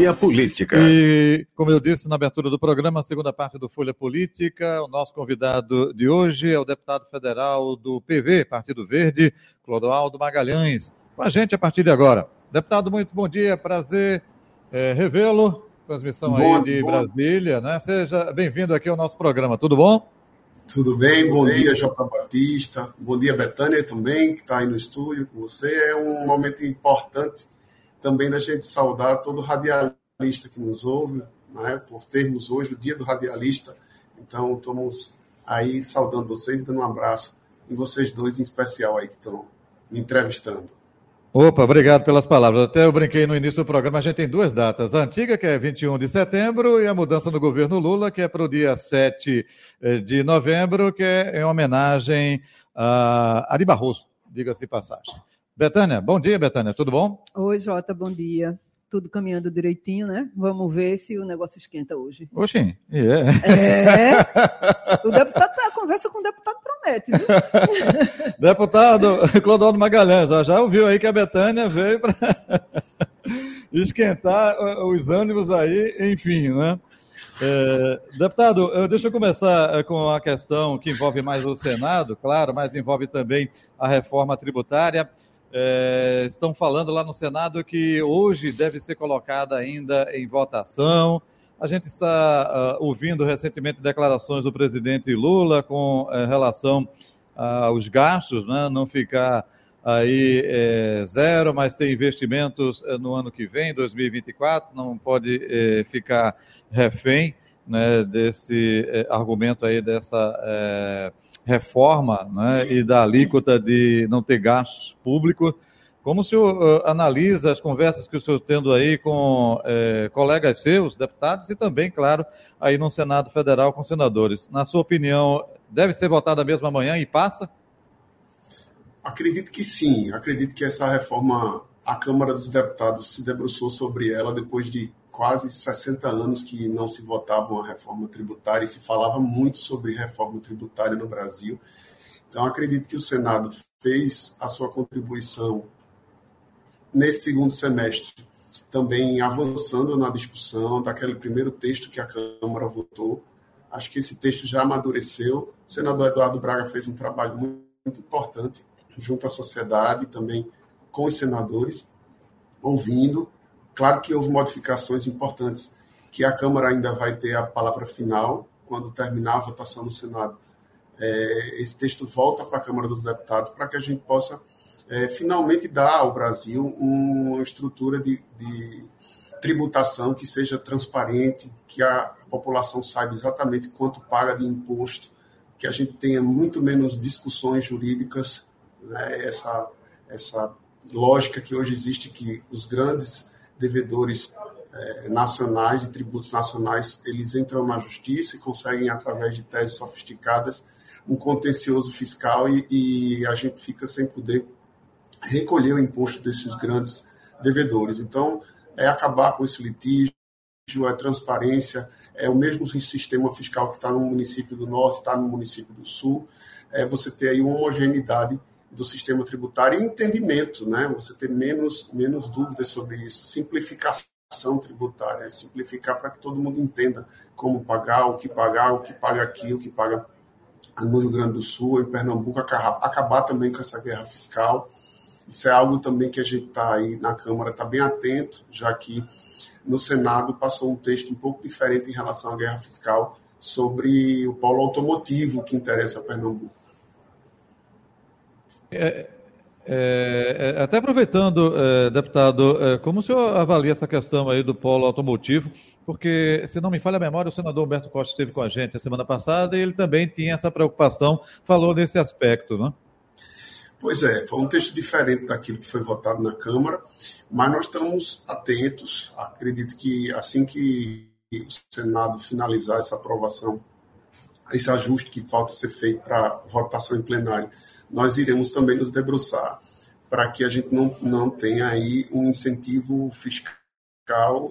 Folha Política. E, como eu disse na abertura do programa, a segunda parte do Folha Política, o nosso convidado de hoje é o deputado federal do PV, Partido Verde, Clodoaldo Magalhães. Com a gente a partir de agora. Deputado, muito bom dia, prazer é, revê-lo. Transmissão bom, aí de bom. Brasília, né? Seja bem-vindo aqui ao nosso programa, tudo bom? Tudo bem, bom dia, Jota Batista. Bom dia, Betânia também, que está aí no estúdio com você. É um momento importante também da gente saudar todo radialista que nos ouve, né, por termos hoje o Dia do Radialista. Então, estamos aí saudando vocês, dando um abraço em vocês dois em especial aí que estão me entrevistando. Opa, obrigado pelas palavras. Até eu brinquei no início do programa, a gente tem duas datas. A antiga, que é 21 de setembro, e a mudança no governo Lula, que é para o dia 7 eh, de novembro, que é em homenagem a Ari Barroso, diga-se passagem. Betânia, bom dia, Betânia, tudo bom? Oi, Jota, bom dia. Tudo caminhando direitinho, né? Vamos ver se o negócio esquenta hoje. Oxi, yeah. é. O deputado, a conversa com o deputado promete, viu? deputado Clodoaldo Magalhães, já, já ouviu aí que a Betânia veio para esquentar os ânimos aí, enfim, né? É, deputado, deixa eu começar é, com a questão que envolve mais o Senado, claro, mas envolve também a reforma tributária. É, estão falando lá no Senado que hoje deve ser colocada ainda em votação. A gente está uh, ouvindo recentemente declarações do presidente Lula com uh, relação aos gastos, né? não ficar aí é, zero, mas ter investimentos é, no ano que vem, 2024, não pode ficar refém né, desse argumento aí dessa reforma né, e da alíquota de não ter gastos públicos. Como o senhor uh, analisa as conversas que o senhor tendo aí com eh, colegas seus, deputados, e também, claro, aí no Senado Federal com senadores? Na sua opinião, deve ser votada mesmo amanhã e passa? Acredito que sim. Acredito que essa reforma, a Câmara dos Deputados se debruçou sobre ela depois de quase 60 anos que não se votava uma reforma tributária e se falava muito sobre reforma tributária no Brasil. Então, acredito que o Senado fez a sua contribuição nesse segundo semestre, também avançando na discussão daquele primeiro texto que a Câmara votou. Acho que esse texto já amadureceu. O senador Eduardo Braga fez um trabalho muito importante junto à sociedade, também com os senadores, ouvindo Claro que houve modificações importantes, que a Câmara ainda vai ter a palavra final quando terminar a votação no Senado. É, esse texto volta para a Câmara dos Deputados para que a gente possa é, finalmente dar ao Brasil uma estrutura de, de tributação que seja transparente, que a população saiba exatamente quanto paga de imposto, que a gente tenha muito menos discussões jurídicas, né? essa, essa lógica que hoje existe que os grandes devedores é, nacionais, de tributos nacionais, eles entram na justiça e conseguem, através de teses sofisticadas, um contencioso fiscal e, e a gente fica sem poder recolher o imposto desses grandes devedores. Então, é acabar com esse litígio, é transparência, é o mesmo sistema fiscal que está no município do Norte, está no município do Sul, é você ter aí uma homogeneidade do sistema tributário e entendimento, né? Você ter menos, menos dúvidas sobre isso. Simplificação tributária, simplificar para que todo mundo entenda como pagar, o que pagar, o que paga aqui, o que paga no Rio Grande do Sul, em Pernambuco, acabar também com essa guerra fiscal. Isso é algo também que a gente está aí na Câmara, está bem atento, já que no Senado passou um texto um pouco diferente em relação à guerra fiscal sobre o polo automotivo que interessa a Pernambuco. É, é, é, até aproveitando, é, deputado, é, como o senhor avalia essa questão aí do polo automotivo? Porque, se não me falha a memória, o senador Humberto Costa esteve com a gente a semana passada e ele também tinha essa preocupação, falou nesse aspecto, né? Pois é, foi um texto diferente daquilo que foi votado na Câmara, mas nós estamos atentos. Acredito que assim que o Senado finalizar essa aprovação, esse ajuste que falta ser feito para votação em plenário, nós iremos também nos debruçar para que a gente não, não tenha aí um incentivo fiscal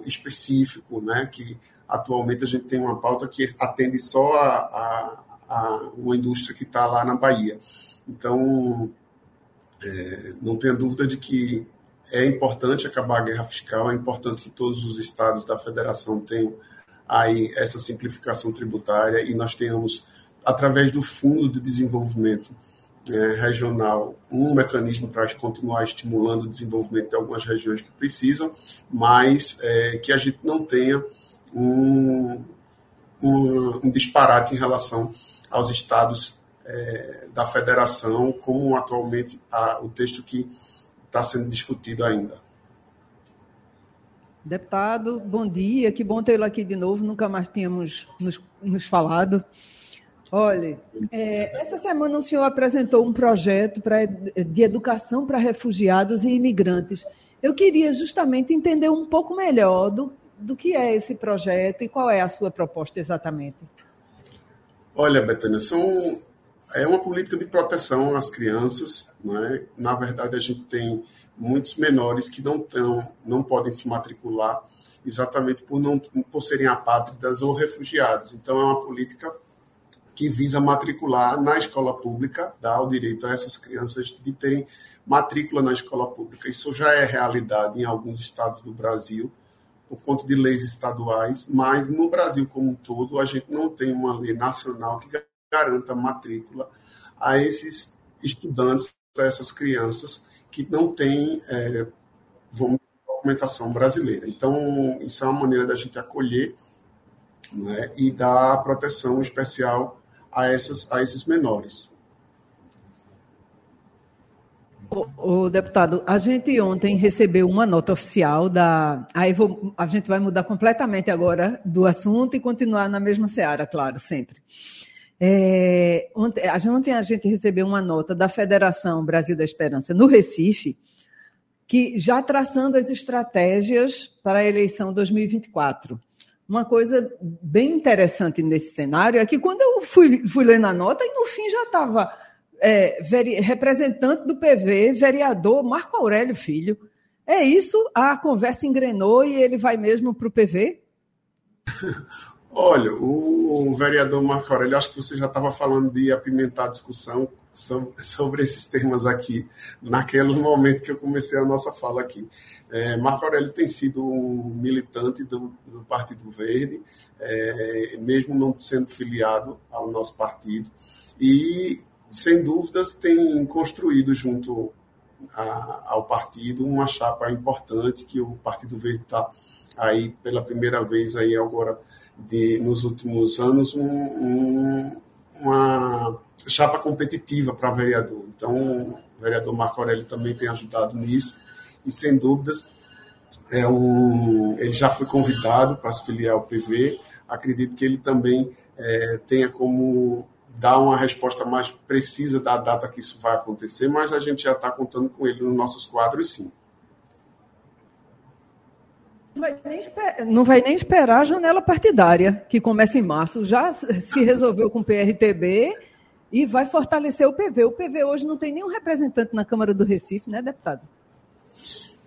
específico, né? Que atualmente a gente tem uma pauta que atende só a, a, a uma indústria que está lá na Bahia. Então, é, não tenha dúvida de que é importante acabar a guerra fiscal, é importante que todos os estados da federação tenham aí essa simplificação tributária e nós tenhamos, através do Fundo de Desenvolvimento é, Regional, um mecanismo para continuar estimulando o desenvolvimento de algumas regiões que precisam, mas é, que a gente não tenha um, um, um disparate em relação aos estados é, da federação, como atualmente a, o texto que está sendo discutido ainda. Deputado, bom dia, que bom tê-lo aqui de novo, nunca mais tínhamos nos, nos falado. Olha, é, essa semana o senhor apresentou um projeto pra, de educação para refugiados e imigrantes. Eu queria justamente entender um pouco melhor do, do que é esse projeto e qual é a sua proposta exatamente. Olha, Betânia, são, é uma política de proteção às crianças. Né? Na verdade, a gente tem muitos menores que não, tão, não podem se matricular exatamente por, não, por serem apátridas ou refugiados. Então, é uma política que visa matricular na escola pública, dá o direito a essas crianças de terem matrícula na escola pública. Isso já é realidade em alguns estados do Brasil, por conta de leis estaduais, mas no Brasil como um todo, a gente não tem uma lei nacional que garanta matrícula a esses estudantes, a essas crianças que não têm, é, vamos documentação brasileira. Então, isso é uma maneira da gente acolher né, e dar proteção especial a, essas, a esses menores. O, deputado, a gente ontem recebeu uma nota oficial da. Aí vou, a gente vai mudar completamente agora do assunto e continuar na mesma seara, claro, sempre. É, ontem, ontem a gente recebeu uma nota da Federação Brasil da Esperança no Recife, que já traçando as estratégias para a eleição 2024. Uma coisa bem interessante nesse cenário é que quando eu fui, fui ler na nota, e no fim já estava é, representante do PV, vereador Marco Aurélio Filho. É isso? A conversa engrenou e ele vai mesmo para o PV? Olha, o vereador Marco Aurélio, acho que você já estava falando de apimentar a discussão sobre esses temas aqui, naquele momento que eu comecei a nossa fala aqui. É, Marco Aurélio tem sido um militante do, do Partido Verde, é, mesmo não sendo filiado ao nosso partido, e, sem dúvidas, tem construído junto a, ao partido uma chapa importante que o Partido Verde está aí pela primeira vez aí agora de, nos últimos anos um, um, uma chapa competitiva para vereador. Então, o vereador Marco Aurélio também tem ajudado nisso e, sem dúvidas, é um, ele já foi convidado para se filiar ao PV. Acredito que ele também é, tenha como dar uma resposta mais precisa da data que isso vai acontecer, mas a gente já está contando com ele nos nossos quadros, sim. Não vai, nem esperar a janela partidária, que começa em março. Já se resolveu com o PRTB e vai fortalecer o PV. O PV hoje não tem nenhum representante na Câmara do Recife, né, deputado?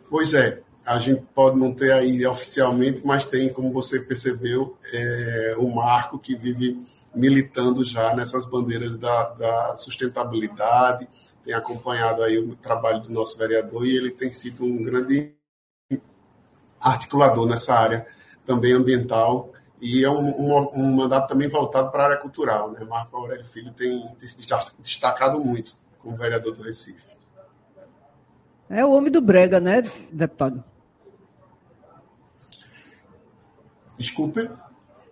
Pois é, a gente pode não ter aí oficialmente, mas tem, como você percebeu, é, o Marco que vive militando já nessas bandeiras da, da, sustentabilidade, tem acompanhado aí o trabalho do nosso vereador e ele tem sido um grande articulador nessa área também ambiental e é um, um, um mandato também voltado para a área cultural. Né? Marco Aurélio Filho tem, tem se destacado muito como vereador do Recife. É o homem do Brega, né, deputado? Desculpe.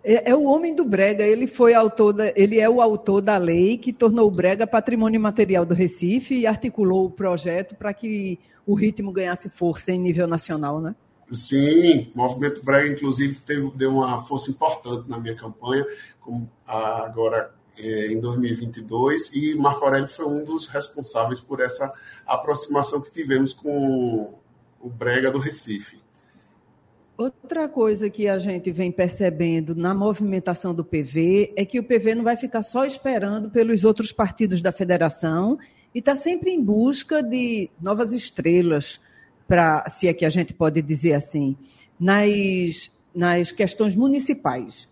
É, é, o homem do Brega. Ele foi autor, da, ele é o autor da lei que tornou o Brega patrimônio material do Recife e articulou o projeto para que o ritmo ganhasse força em nível nacional, né? Sim, o Movimento Brega, inclusive, teve, deu uma força importante na minha campanha, como agora em 2022, e Marco Aurélio foi um dos responsáveis por essa aproximação que tivemos com o Brega do Recife. Outra coisa que a gente vem percebendo na movimentação do PV é que o PV não vai ficar só esperando pelos outros partidos da federação e está sempre em busca de novas estrelas, para, se é que a gente pode dizer assim, nas, nas questões municipais.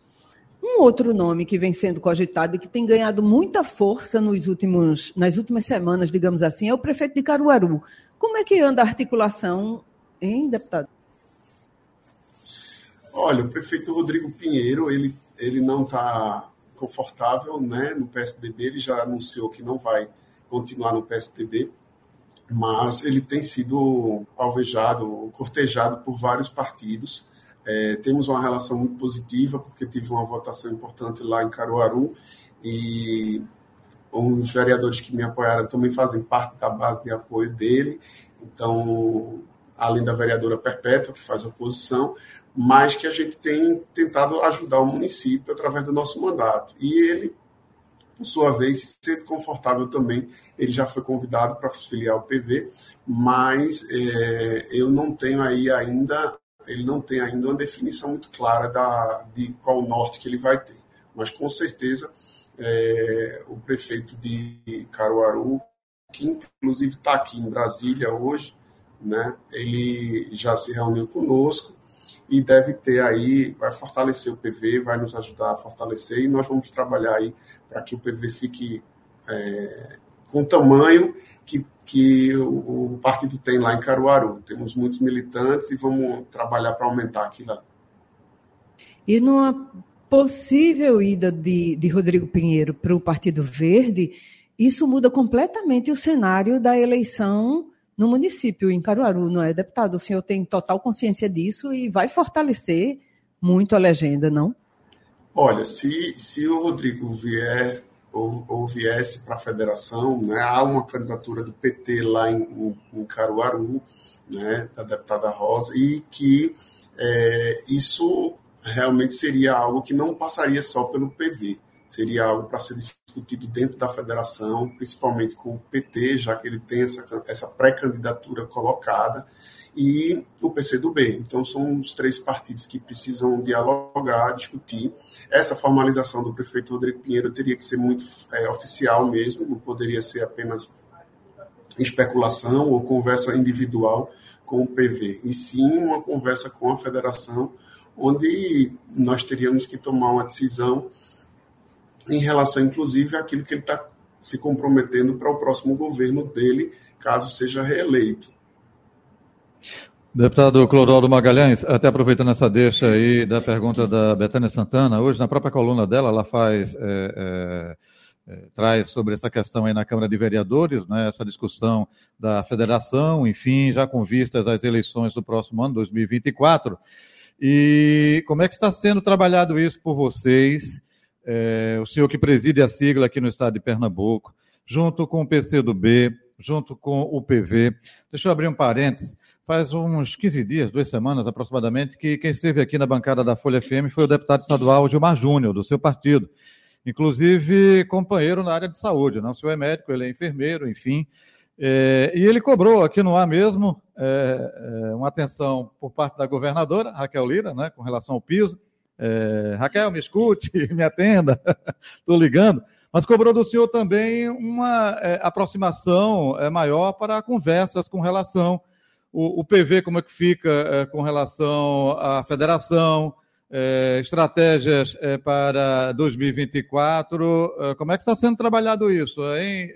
Um outro nome que vem sendo cogitado e que tem ganhado muita força nos últimos, nas últimas semanas, digamos assim, é o prefeito de Caruaru. Como é que anda a articulação, hein, deputado? Olha, o prefeito Rodrigo Pinheiro, ele, ele não está confortável né, no PSDB, ele já anunciou que não vai continuar no PSDB, mas ele tem sido alvejado, cortejado por vários partidos. É, temos uma relação muito positiva, porque tive uma votação importante lá em Caruaru, e os vereadores que me apoiaram também fazem parte da base de apoio dele. Então, além da vereadora Perpétua, que faz oposição, mas que a gente tem tentado ajudar o município através do nosso mandato. E ele, por sua vez, se sente confortável também. Ele já foi convidado para filiar o PV, mas é, eu não tenho aí ainda, ele não tem ainda uma definição muito clara da, de qual norte que ele vai ter. Mas com certeza é, o prefeito de Caruaru, que inclusive está aqui em Brasília hoje, né, ele já se reuniu conosco e deve ter aí, vai fortalecer o PV, vai nos ajudar a fortalecer e nós vamos trabalhar aí para que o PV fique é, com o tamanho que, que o, o, partido tem lá em Caruaru. Temos muitos militantes e vamos trabalhar para aumentar aquilo ali. E numa possível ida de, de Rodrigo Pinheiro para o Partido Verde, isso muda completamente o cenário da eleição no município, em Caruaru, não é, deputado? O senhor tem total consciência disso e vai fortalecer muito a legenda, não? Olha, se, se o Rodrigo vier ou, ou viesse para a federação, né, há uma candidatura do PT lá em, em, Caruaru, né, da deputada Rosa, e que é, isso realmente seria algo que não passaria só pelo PV seria algo para ser discutido dentro da federação, principalmente com o PT, já que ele tem essa, essa pré-candidatura colocada, e o PCdoB. Então, são os três partidos que precisam dialogar, discutir. Essa formalização do prefeito Rodrigo Pinheiro teria que ser muito é, oficial mesmo, não poderia ser apenas especulação ou conversa individual com o PV, e sim uma conversa com a federação, onde nós teríamos que tomar uma decisão em relação, inclusive, àquilo que ele está se comprometendo para o próximo governo dele, caso seja reeleito. Deputado Clodoaldo Magalhães, até aproveitando essa deixa aí da pergunta da Betânia Santana, hoje na própria coluna dela, ela faz, é, é, é, traz sobre essa questão aí na Câmara de Vereadores, né, essa discussão da federação, enfim, já com vistas às eleições do próximo ano, 2024. E como é que está sendo trabalhado isso por vocês? é, o senhor que preside a sigla aqui no estado de Pernambuco, junto com o PCdoB, junto com o PV. Deixa eu abrir um parênteses. Faz uns 15 dias, duas semanas aproximadamente, que quem esteve aqui na bancada da Folha FM foi o deputado estadual Gilmar Júnior, do seu partido. Inclusive, companheiro na área de saúde. Não, o senhor é médico, ele é enfermeiro, enfim. É, e ele cobrou aqui no ar mesmo é, é uma atenção por parte da governadora, Raquel Lira, né, com relação ao piso é, Raquel, me escute, me atenda, estou ligando. Mas cobrou do senhor também uma é, aproximação é, maior para conversas com relação o, o PV, como é que fica é, com relação à federação, é, estratégias é, para 2024. como é que está sendo trabalhado isso, hein?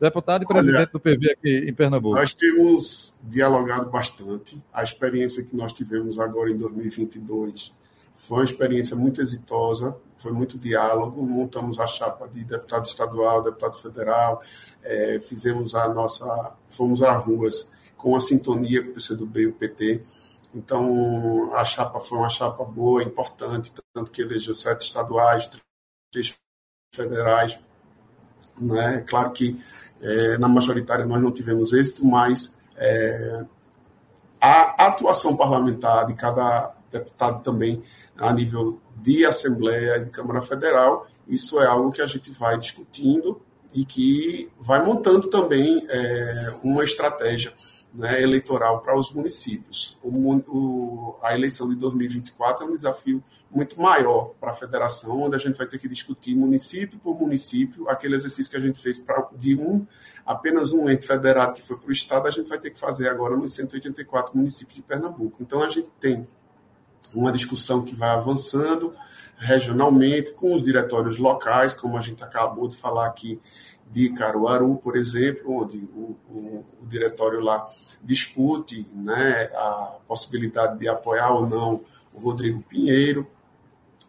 deputado e presidente Olha, do PV aqui em Pernambuco. Nós temos dialogado bastante. A experiência que nós tivemos agora em 2022 foi uma experiência muito exitosa, foi muito diálogo. Montamos a chapa de deputado estadual, deputado federal, é, fizemos a nossa, fomos às ruas com a sintonia com o PCdoB e o PT. Então, a chapa foi uma chapa boa, importante, tanto que elegeu sete estaduais, três federais. Né? Claro que é, na majoritária nós não tivemos êxito, mas é, a atuação parlamentar de cada deputado também a nível de Assembleia e de Câmara Federal. Isso é algo que a gente vai discutindo e que vai montando também é, uma estratégia né, eleitoral para os municípios. O, o, a eleição de 2024 é um desafio muito maior para a federação, onde a gente vai ter que discutir município por município, aquele exercício que a gente fez pra, de um, apenas um ente federado que foi para o Estado, a gente vai ter que fazer agora nos 184 municípios de Pernambuco. Então, a gente tem uma discussão que vai avançando regionalmente, com os diretórios locais, como a gente acabou de falar aqui de Caruaru, por exemplo, onde o, o, diretório lá discute né, a possibilidade de apoiar ou não o Rodrigo Pinheiro.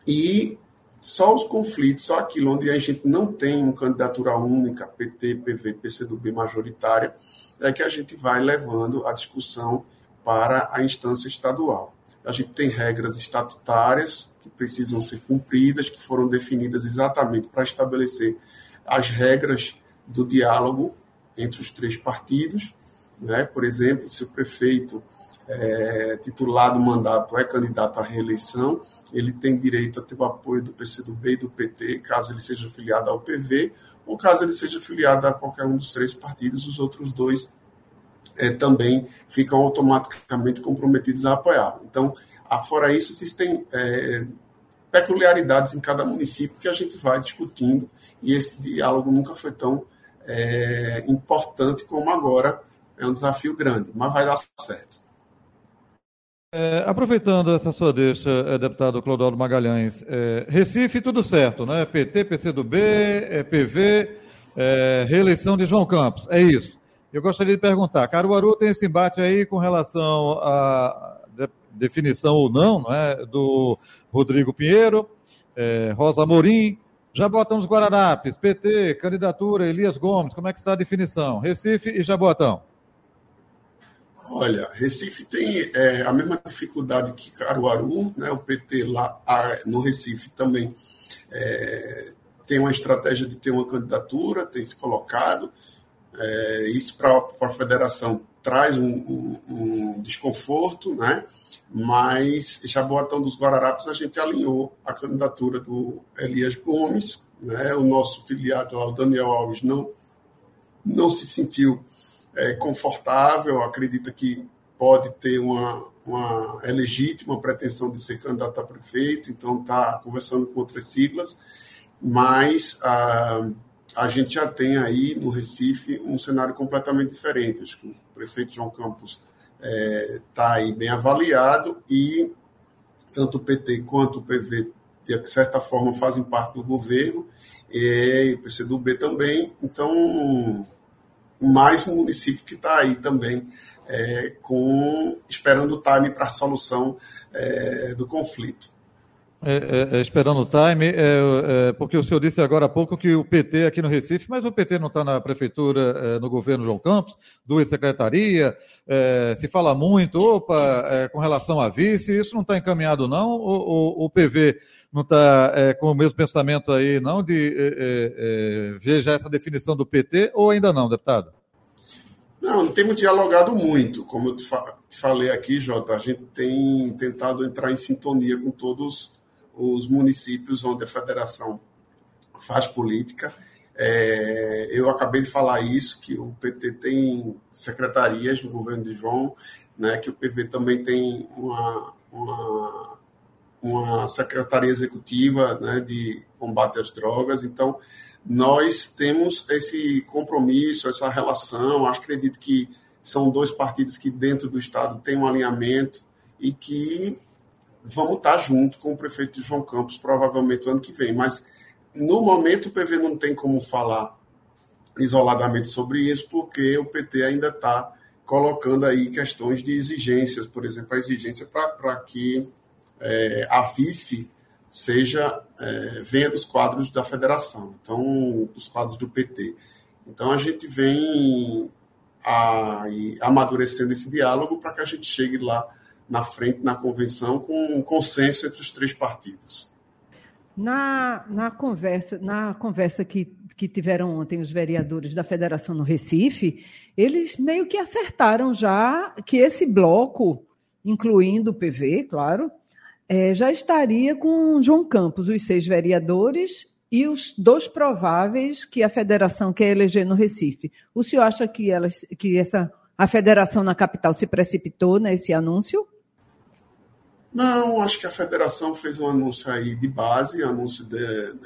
E só os conflitos, só aquilo onde a gente não tem uma candidatura única, PT, PV, PCdoB majoritária, é que a gente vai levando a discussão para a instância estadual. A gente tem regras estatutárias que precisam ser cumpridas, que foram definidas exatamente para estabelecer as regras do diálogo entre os três partidos. Né? Por exemplo, se o prefeito é, titular do mandato é candidato à reeleição, ele tem direito a ter o apoio do PCdoB e do PT, caso ele seja filiado ao PV, ou caso ele seja filiado a qualquer um dos três partidos, os outros dois é, também ficam automaticamente comprometidos a apoiar. Então, fora isso, existem é, peculiaridades em cada município que a gente vai discutindo e esse diálogo nunca foi tão é, importante como agora. É um desafio grande, mas vai dar certo. É, aproveitando essa sua deixa, é, deputado Clodoaldo Magalhães, é, Recife, tudo certo, né? PT, PCdoB, é, PV, é, reeleição de João Campos, é isso. Eu gostaria de perguntar, Caruaru tem esse embate aí com relação à de, definição ou não, não é, do Rodrigo Pinheiro, é, Rosa Morim, Jaboatão dos Guararapes, PT, candidatura, Elias Gomes, como é que está a definição? Recife e Jaboatão. Olha, Recife tem é, a mesma dificuldade que Caruaru, né? o PT lá no Recife também é, tem uma estratégia de ter uma candidatura, tem se colocado, é, isso para a federação traz um, um, um, desconforto, né? mas Jaboatão dos Guararapes a gente alinhou a candidatura do Elias Gomes, né? o nosso filiado lá, o Daniel Alves, não, não se sentiu é, confortável, acredita que pode ter uma, uma é legítima pretensão de ser candidato a prefeito, então está conversando com outras siglas, mas a a gente já tem aí no Recife um cenário completamente diferente. Acho que o prefeito João Campos está é, tá aí bem avaliado e tanto o PT quanto o PV, de certa forma, fazem parte do governo, e o PCdoB também. Então, mais um município que está aí também é, com esperando o time para a solução é, do conflito. É, é, é, esperando o time, é, é, porque o senhor disse agora há pouco que o PT aqui no Recife, mas o PT não está na prefeitura, é, no governo João Campos, duas secretaria, se fala muito, opa, com relação a vice, isso não está encaminhado não? O, o, o PV não está com o mesmo pensamento aí não, de ver já essa definição do PT, ou ainda não, deputado? Não, temos dialogado muito, como eu te, falei aqui, Jota, a gente tem tentado entrar em sintonia com todos os municípios onde a federação faz política. É, eu acabei de falar isso, que o PT tem secretarias no governo de João, né, que o PV também tem uma, uma, uma secretaria executiva né, de combate às drogas. Então, nós temos esse compromisso, essa relação. Acredito que são dois partidos que, dentro do Estado, têm um alinhamento e que vamos estar junto com o prefeito João Campos, provavelmente no ano que vem. Mas, no momento, o PV não tem como falar isoladamente sobre isso, porque o PT ainda está colocando aí questões de exigências, por exemplo, a exigência para que é, a vice seja é, venha dos quadros da federação, então dos quadros do PT. Então a gente vem a, amadurecendo esse diálogo para que a gente chegue lá na frente, na convenção, com um consenso entre os três partidos. Na, na conversa, na conversa que, que tiveram ontem os vereadores da Federação no Recife, eles meio que acertaram já que esse bloco, incluindo o PV, claro, é, já estaria com João Campos, os seis vereadores, e os dois prováveis que a federação quer eleger no Recife. O senhor acha que, elas, que essa, a federação na capital se precipitou nesse anúncio? Não, acho que a federação fez um anúncio aí de base, anúncio de,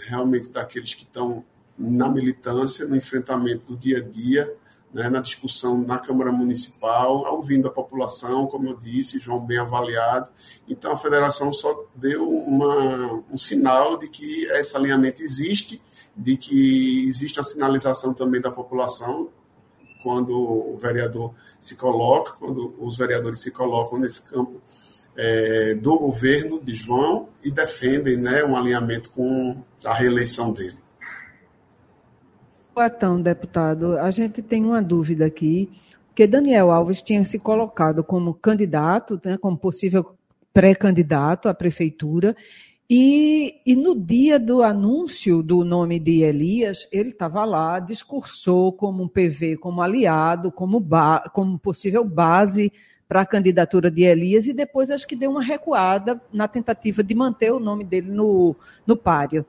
realmente daqueles que estão na militância, no enfrentamento do dia a dia, né, na discussão na Câmara Municipal, ouvindo a população, como eu disse, João bem avaliado. Então, a federação só deu uma, um sinal de que esse alinhamento existe, de que existe a sinalização também da população, quando o vereador se coloca, quando os vereadores se colocam nesse campo é, do governo de João e defendem né, um alinhamento com a reeleição dele. Então, deputado, a gente tem uma dúvida aqui, que Daniel Alves tinha se colocado como candidato, né, como possível pré-candidato à prefeitura, e, e, no dia do anúncio do nome de Elias, ele estava lá, discursou como um PV, como aliado, como, ba, como possível base para a candidatura de Elias, e depois acho que deu uma recuada na tentativa de manter o nome dele no, no páreo.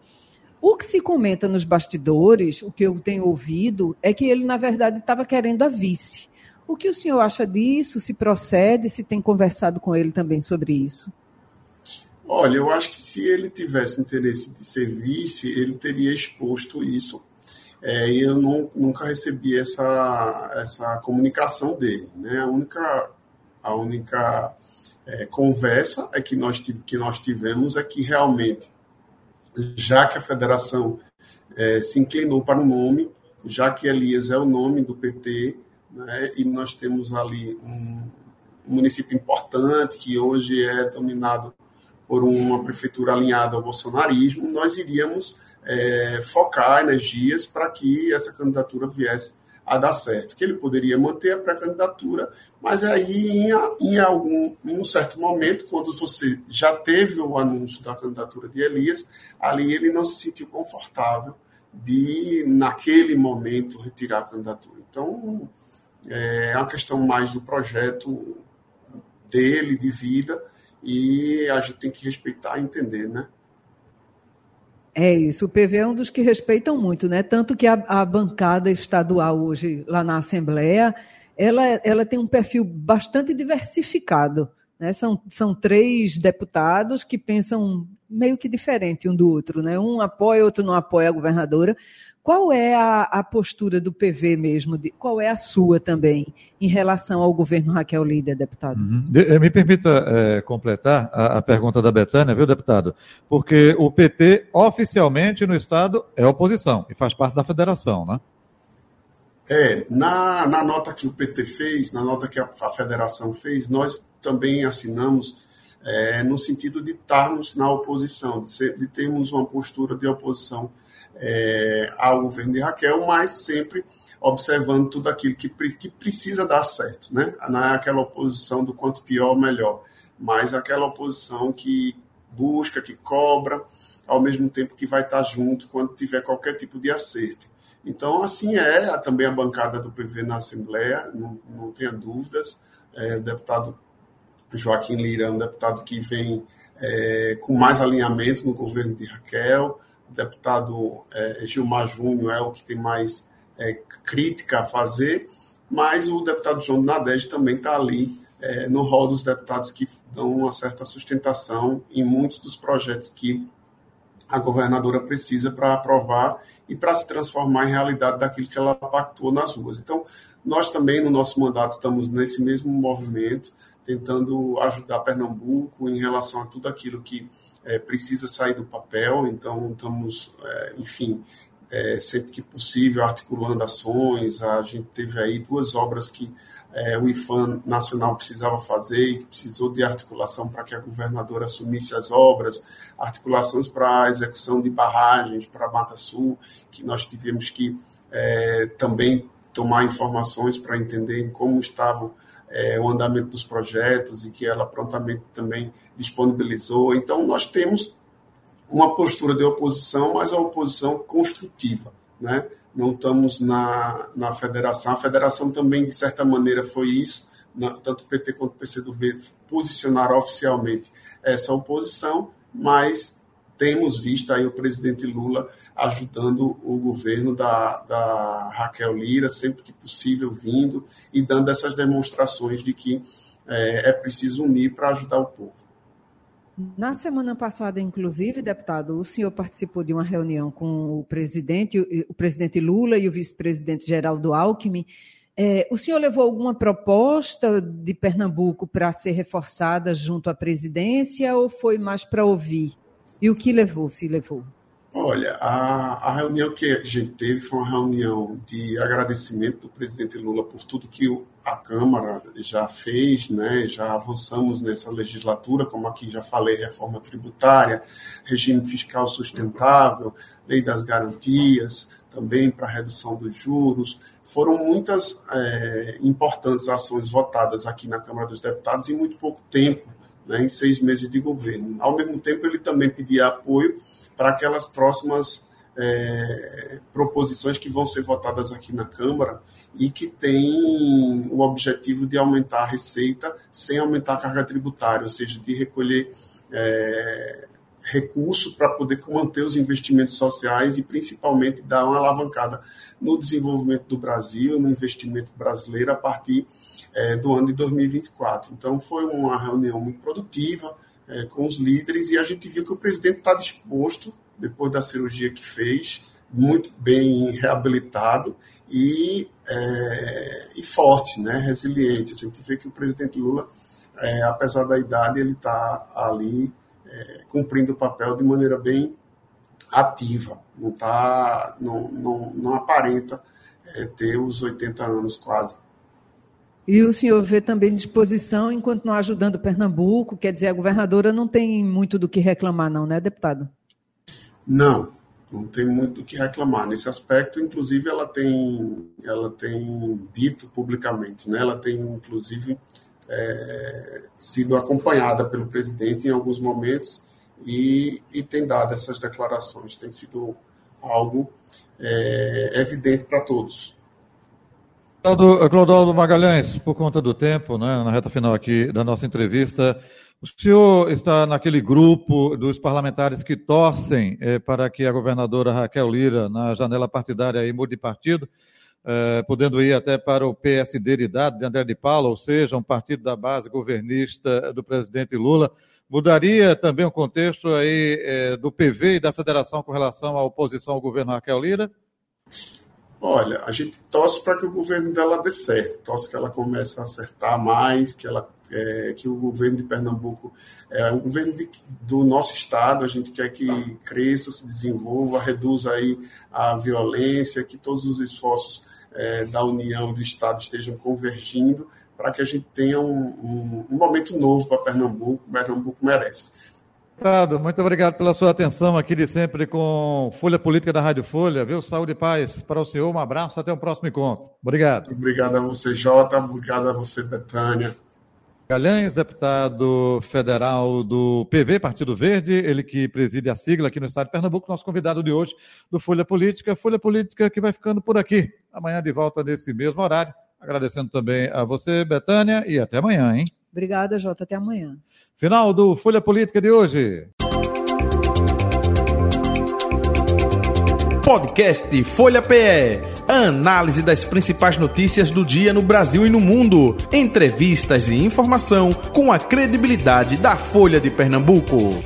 O que se comenta nos bastidores, o que eu tenho ouvido, é que ele, na verdade, estava querendo a vice. O que o senhor acha disso? Se procede? Se tem conversado com ele também sobre isso? Olha, eu acho que se ele tivesse interesse de ser vice, ele teria exposto isso. É, e eu não, nunca recebi essa, essa comunicação dele. Né? A única, a única é, conversa é que nós, que nós tivemos é que realmente já que a federação é, se inclinou para o nome, já que Elias é o nome do PT, né, e nós temos ali um, município importante que hoje é dominado por uma prefeitura alinhada ao bolsonarismo, nós iríamos é, focar energias para que essa candidatura viesse a dar certo. Que ele poderia manter a pré-candidatura, mas aí, em, em, algum, em um certo momento, quando você já teve o anúncio da candidatura de Elias, ali ele não se sentiu confortável de, naquele momento, retirar a candidatura. Então, é uma questão mais do projeto dele, de vida, e a gente tem que respeitar e entender, né? É isso, o PV é um dos que respeitam muito, né? Tanto que a, a bancada estadual hoje lá na Assembleia ela, ela tem um perfil bastante diversificado. Né? São, são três deputados que pensam meio que diferente um do outro. Né? Um apoia, outro não apoia a governadora. Qual é a, a postura do PV mesmo? De, qual é a sua também em relação ao governo Raquel Líder, deputado? Uhum. Eh, me permita é, completar a, a, pergunta da Betânia, viu, deputado? Porque o PT, oficialmente no Estado, é oposição e faz parte da federação, né? É, na, na nota que o PT fez, na nota que a, a federação fez, nós também assinamos é, no sentido de estarmos na oposição, de, ser, de termos uma postura de oposição é, ao governo de Raquel, mas sempre observando tudo aquilo que, que precisa dar certo. Né? Não é aquela oposição do quanto pior, melhor, mas aquela oposição que busca, que cobra, ao mesmo tempo que vai estar junto quando tiver qualquer tipo de acerto. Então, assim é também a bancada do PV na Assembleia, não, não tenha dúvidas. É, deputado Joaquim Lira é um deputado que vem é, com mais alinhamento no governo de Raquel. O deputado é, Gilmar Júnior é o que tem mais é, crítica a fazer, mas o deputado João Nadege também está ali é, no rol dos deputados que dão uma certa sustentação em muitos dos projetos que a governadora precisa para aprovar e para se transformar em realidade daquilo que ela pactuou nas ruas. Então, nós também, no nosso mandato, estamos nesse mesmo movimento, tentando ajudar Pernambuco em relação a tudo aquilo que é, precisa sair do papel. Então, estamos, é, enfim, é, sempre que possível, articulando ações. A gente teve aí duas obras que é, o IFAM nacional precisava fazer e que precisou de articulação para que a governadora assumisse as obras, articulações para a execução de barragens para a Mata Sul, que nós tivemos que é, também tomar informações para entender como estava é, o andamento dos projetos e que ela prontamente também disponibilizou. Então, nós temos uma postura de oposição, mas a oposição construtiva, né? não estamos na, na federação. A federação também, de certa maneira, foi isso, tanto o PT quanto o PCdoB posicionaram oficialmente essa oposição, mas temos visto aí o presidente Lula ajudando o governo da, da Raquel Lira, sempre que possível, vindo e dando essas demonstrações de que é, é preciso unir para ajudar o povo. Na semana passada, inclusive, deputado, o senhor participou de uma reunião com o presidente, o presidente Lula e o vice-presidente Geraldo Alckmin. É, o senhor levou alguma proposta de Pernambuco para ser reforçada junto à presidência ou foi mais para ouvir? E o que levou, se levou? Olha, a, a reunião que a gente teve foi uma reunião de agradecimento do presidente Lula por tudo que a Câmara já fez, né? já avançamos nessa legislatura, como aqui já falei, reforma tributária, regime fiscal sustentável, lei das garantias, também para redução dos juros. Foram muitas é, importantes ações votadas aqui na Câmara dos Deputados em muito pouco tempo, né? em seis meses de governo. Ao mesmo tempo, ele também pedia apoio para aquelas próximas é, proposições que vão ser votadas aqui na Câmara e que têm o objetivo de aumentar a receita sem aumentar a carga tributária, ou seja, de recolher é, recurso para poder manter os investimentos sociais e principalmente dar uma alavancada no desenvolvimento do Brasil, no investimento brasileiro a partir é, do ano de 2024. Então foi uma reunião muito produtiva, é, com os líderes e a gente viu que o presidente está disposto, depois da cirurgia que fez, muito bem reabilitado e, é, e forte, né, resiliente. A gente vê que o presidente Lula, apesar da idade, ele está ali cumprindo o papel de maneira bem ativa, não, tá, não, não, não aparenta é, ter os 80 anos quase. E o senhor vê também disposição em continuar ajudando Pernambuco, quer dizer, a governadora não tem muito do que reclamar, não, né, deputado? Não, não tem muito do que reclamar. Nesse aspecto, inclusive, ela tem, ela tem dito publicamente, né? ela tem, inclusive, é, sido acompanhada pelo presidente em alguns momentos e, e tem dado essas declarações. Tem sido algo é, evidente para todos. Clodoaldo Magalhães, por conta do tempo, né, na reta final aqui da nossa entrevista, o senhor está naquele grupo dos parlamentares que torcem eh, para que a governadora Raquel Lira, na janela partidária, aí, mude de partido, eh, podendo ir até para o PSD de idade de André de Paula, ou seja, um partido da base governista do presidente Lula. Mudaria também o contexto aí eh, do PV e da federação com relação à oposição ao governo Raquel Lira? Olha, a gente torce para que o governo dela dê certo, torce que ela comece a acertar mais, que ela é, que o governo de Pernambuco é um governo de, do nosso estado, a gente quer que cresça, se desenvolva, reduza aí a violência, que todos os esforços é, da União do Estado estejam convergindo para que a gente tenha um, um, um momento novo para Pernambuco, Pernambuco merece. Deputado, muito obrigado pela sua atenção aqui de sempre com Folha Política da Rádio Folha, viu? Saúde e paz para o senhor, um abraço, até o próximo encontro. Obrigado. Obrigado a você, Jota, obrigado a você, Betânia. Galhães, deputado federal do PV, Partido Verde, ele que preside a sigla aqui no estado de Pernambuco, nosso convidado de hoje do Folha Política. Folha Política que vai ficando por aqui. Amanhã de volta nesse mesmo horário. Agradecendo também a você, Betânia, e até amanhã, hein? Obrigada, Jota. Até amanhã. Final do Folha Política de hoje. Podcast Folha PE. Análise das principais notícias do dia no Brasil e no mundo. Entrevistas e informação com a credibilidade da Folha de Pernambuco.